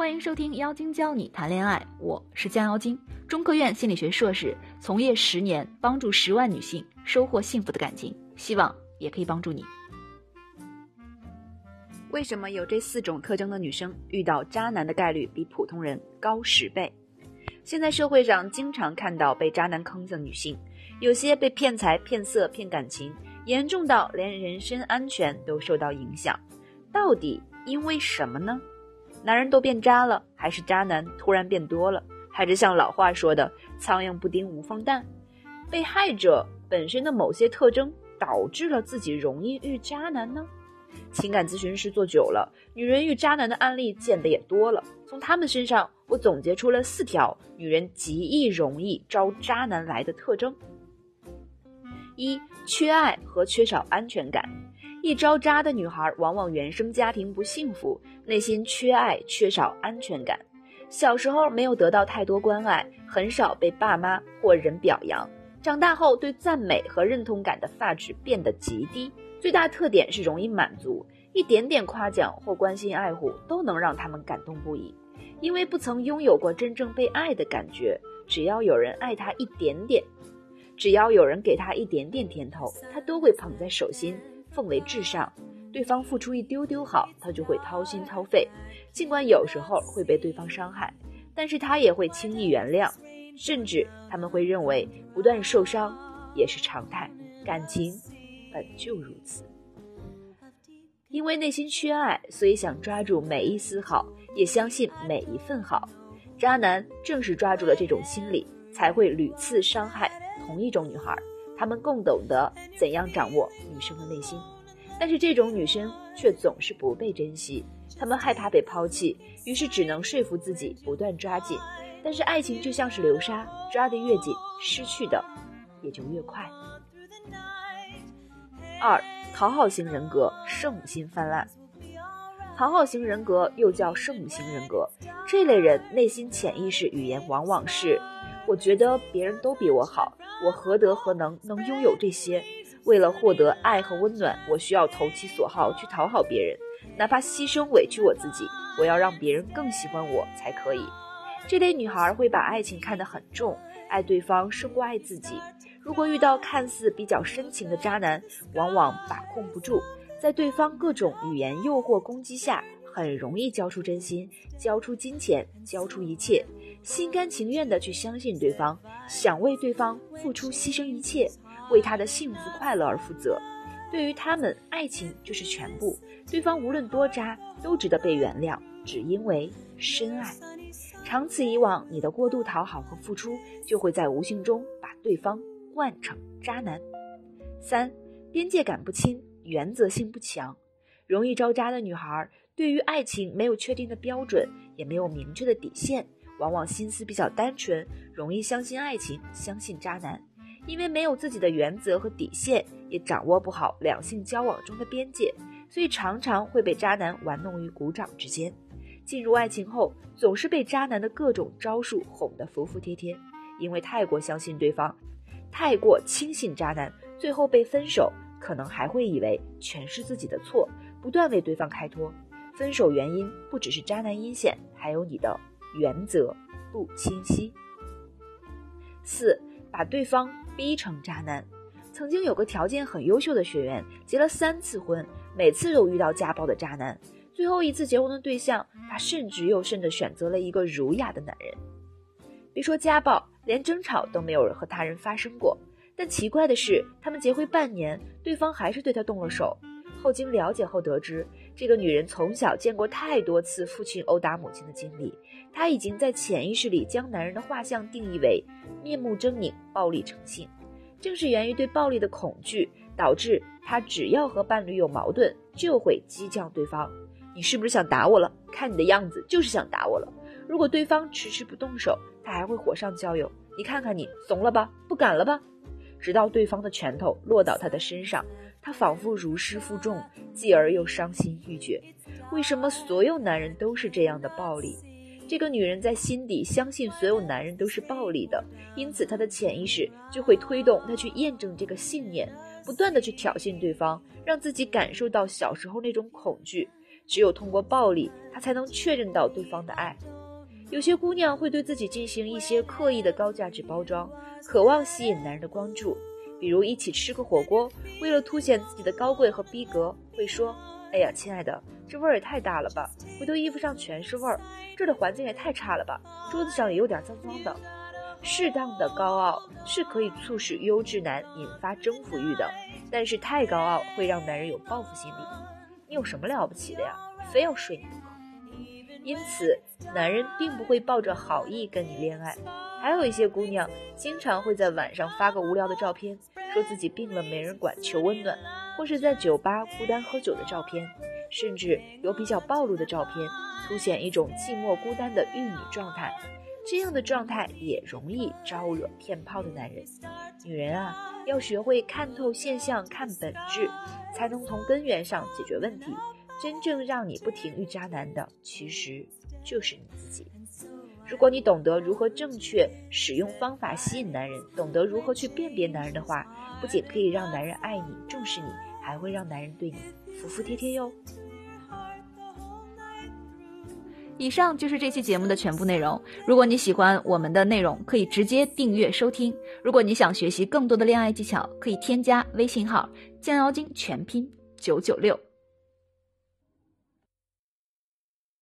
欢迎收听《妖精教你谈恋爱》，我是江妖精，中科院心理学硕士，从业十年，帮助十万女性收获幸福的感情，希望也可以帮助你。为什么有这四种特征的女生遇到渣男的概率比普通人高十倍？现在社会上经常看到被渣男坑的女性，有些被骗财、骗色、骗感情，严重到连人身安全都受到影响。到底因为什么呢？男人都变渣了，还是渣男突然变多了，还是像老话说的“苍蝇不叮无缝蛋”？被害者本身的某些特征导致了自己容易遇渣男呢？情感咨询师做久了，女人遇渣男的案例见得也多了。从他们身上，我总结出了四条女人极易容易招渣男来的特征：一、缺爱和缺少安全感。一招渣的女孩，往往原生家庭不幸福，内心缺爱，缺少安全感。小时候没有得到太多关爱，很少被爸妈或人表扬。长大后，对赞美和认同感的发质变得极低。最大特点是容易满足，一点点夸奖或关心爱护都能让他们感动不已。因为不曾拥有过真正被爱的感觉，只要有人爱他一点点，只要有人给他一点点甜头，他都会捧在手心。奉为至上，对方付出一丢丢好，他就会掏心掏肺。尽管有时候会被对方伤害，但是他也会轻易原谅，甚至他们会认为不断受伤也是常态。感情本就如此，因为内心缺爱，所以想抓住每一丝好，也相信每一份好。渣男正是抓住了这种心理，才会屡次伤害同一种女孩。他们更懂得怎样掌握女生的内心，但是这种女生却总是不被珍惜。她们害怕被抛弃，于是只能说服自己不断抓紧。但是爱情就像是流沙，抓得越紧，失去的也就越快。二、讨好型人格，圣母心泛滥。讨好型人格又叫圣母型人格，这类人内心潜意识语言往往是：我觉得别人都比我好。我何德何能能拥有这些？为了获得爱和温暖，我需要投其所好去讨好别人，哪怕牺牲委屈我自己，我要让别人更喜欢我才可以。这类女孩会把爱情看得很重，爱对方胜过爱自己。如果遇到看似比较深情的渣男，往往把控不住，在对方各种语言诱惑攻击下，很容易交出真心，交出金钱，交出一切。心甘情愿地去相信对方，想为对方付出牺牲一切，为他的幸福快乐而负责。对于他们，爱情就是全部。对方无论多渣，都值得被原谅，只因为深爱。长此以往，你的过度讨好和付出，就会在无形中把对方惯成渣男。三，边界感不清，原则性不强，容易招渣的女孩，对于爱情没有确定的标准，也没有明确的底线。往往心思比较单纯，容易相信爱情，相信渣男。因为没有自己的原则和底线，也掌握不好两性交往中的边界，所以常常会被渣男玩弄于股掌之间。进入爱情后，总是被渣男的各种招数哄得服服帖帖。因为太过相信对方，太过轻信渣男，最后被分手，可能还会以为全是自己的错，不断为对方开脱。分手原因不只是渣男阴险，还有你的。原则不清晰。四，把对方逼成渣男。曾经有个条件很优秀的学员，结了三次婚，每次都遇到家暴的渣男。最后一次结婚的对象，他甚至又甚的选择了一个儒雅的男人。别说家暴，连争吵都没有和他人发生过。但奇怪的是，他们结婚半年，对方还是对他动了手。后经了解后得知，这个女人从小见过太多次父亲殴打母亲的经历。她已经在潜意识里将男人的画像定义为面目狰狞、暴力成性。正是源于对暴力的恐惧，导致她只要和伴侣有矛盾，就会激将对方。你是不是想打我了？看你的样子就是想打我了。如果对方迟迟不动手，她还会火上浇油。你看看你，怂了吧？不敢了吧？直到对方的拳头落到她的身上，他仿佛如释负重，继而又伤心欲绝。为什么所有男人都是这样的暴力？这个女人在心底相信所有男人都是暴力的，因此她的潜意识就会推动她去验证这个信念，不断的去挑衅对方，让自己感受到小时候那种恐惧，只有通过暴力，她才能确认到对方的爱。有些姑娘会对自己进行一些刻意的高价值包装，渴望吸引男人的关注，比如一起吃个火锅，为了凸显自己的高贵和逼格，会说：“哎呀，亲爱的，这味儿也太大了吧，回头衣服上全是味儿，这儿的环境也太差了吧，桌子上也有点脏脏的。”适当的高傲是可以促使优质男引发征服欲的，但是太高傲会让男人有报复心理。你有什么了不起的呀？非要睡你不可。因此，男人并不会抱着好意跟你恋爱。还有一些姑娘经常会在晚上发个无聊的照片，说自己病了没人管求温暖，或是在酒吧孤单喝酒的照片，甚至有比较暴露的照片，凸显一种寂寞孤单的玉女状态。这样的状态也容易招惹骗炮的男人。女人啊，要学会看透现象、看本质，才能从根源上解决问题。真正让你不停遇渣男的，其实就是你自己。如果你懂得如何正确使用方法吸引男人，懂得如何去辨别男人的话，不仅可以让男人爱你、重视你，还会让男人对你服服帖帖哟。以上就是这期节目的全部内容。如果你喜欢我们的内容，可以直接订阅收听。如果你想学习更多的恋爱技巧，可以添加微信号“降妖精”全拼九九六。